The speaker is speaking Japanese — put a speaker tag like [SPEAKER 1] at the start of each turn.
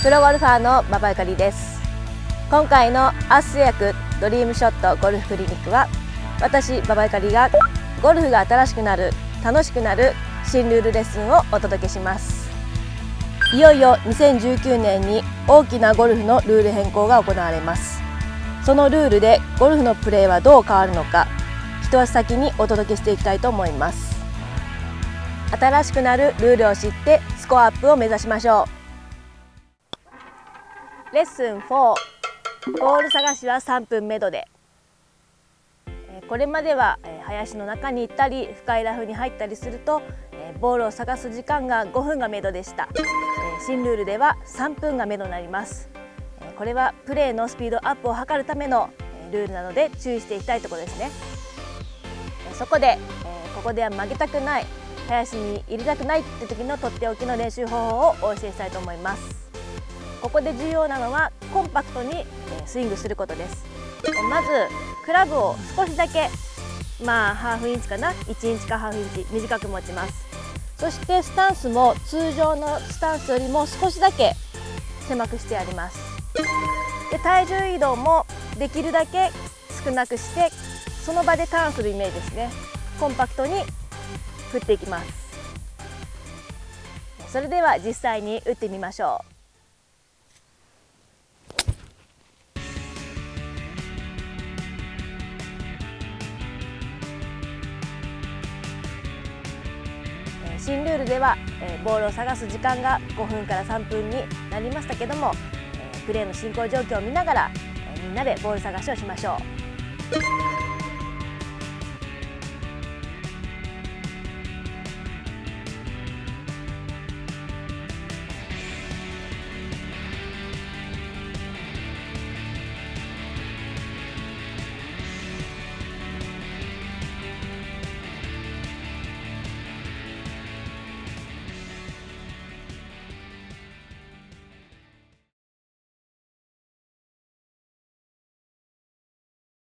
[SPEAKER 1] プロゴルファーの馬場ゆかりです。今回のアース製薬ドリームショットゴルフクリニックは私馬場ゆかりがゴルフが新しくなる楽しくなる新ルールレッスンをお届けします。いよいよ2019年に大きなゴルフのルール変更が行われます。そのルールでゴルフのプレーはどう変わるのか一足先にお届けしていきたいと思います。新しくなるルールを知ってスコアアップを目指しましょう。レッスン4ボール探しは3分めどで。えこれまではえ林の中に行ったり深いラフに入ったりするとえボールを探す時間が5分がめどでした。え新ルールでは3分がめどになります。えこれはプレーのスピードアップを図るためのえルールなので注意していきたいところですね。えそこでえここでは曲げたくない林に入れたくないって時のとっておきの練習方法をお教えしたいと思います。ここで重要なのはコンパクトにえスイングすることです。まずクラブを少しだけまあハーフインチかな？1インチかハーフインチ短く持ちます。そしてスタンスも通常のスタンスよりも少しだけ狭くしてあります。で体重移動もできるだけ少なくしてその場でターンするイメージですね。コンパクトに振っていきます。それでは実際に打ってみましょう。新ルールでは、えーボールを探す時間が5分から3分になりましたけども、えープレーの進行状況を見ながら、えーみんなでボール探しをしましょう。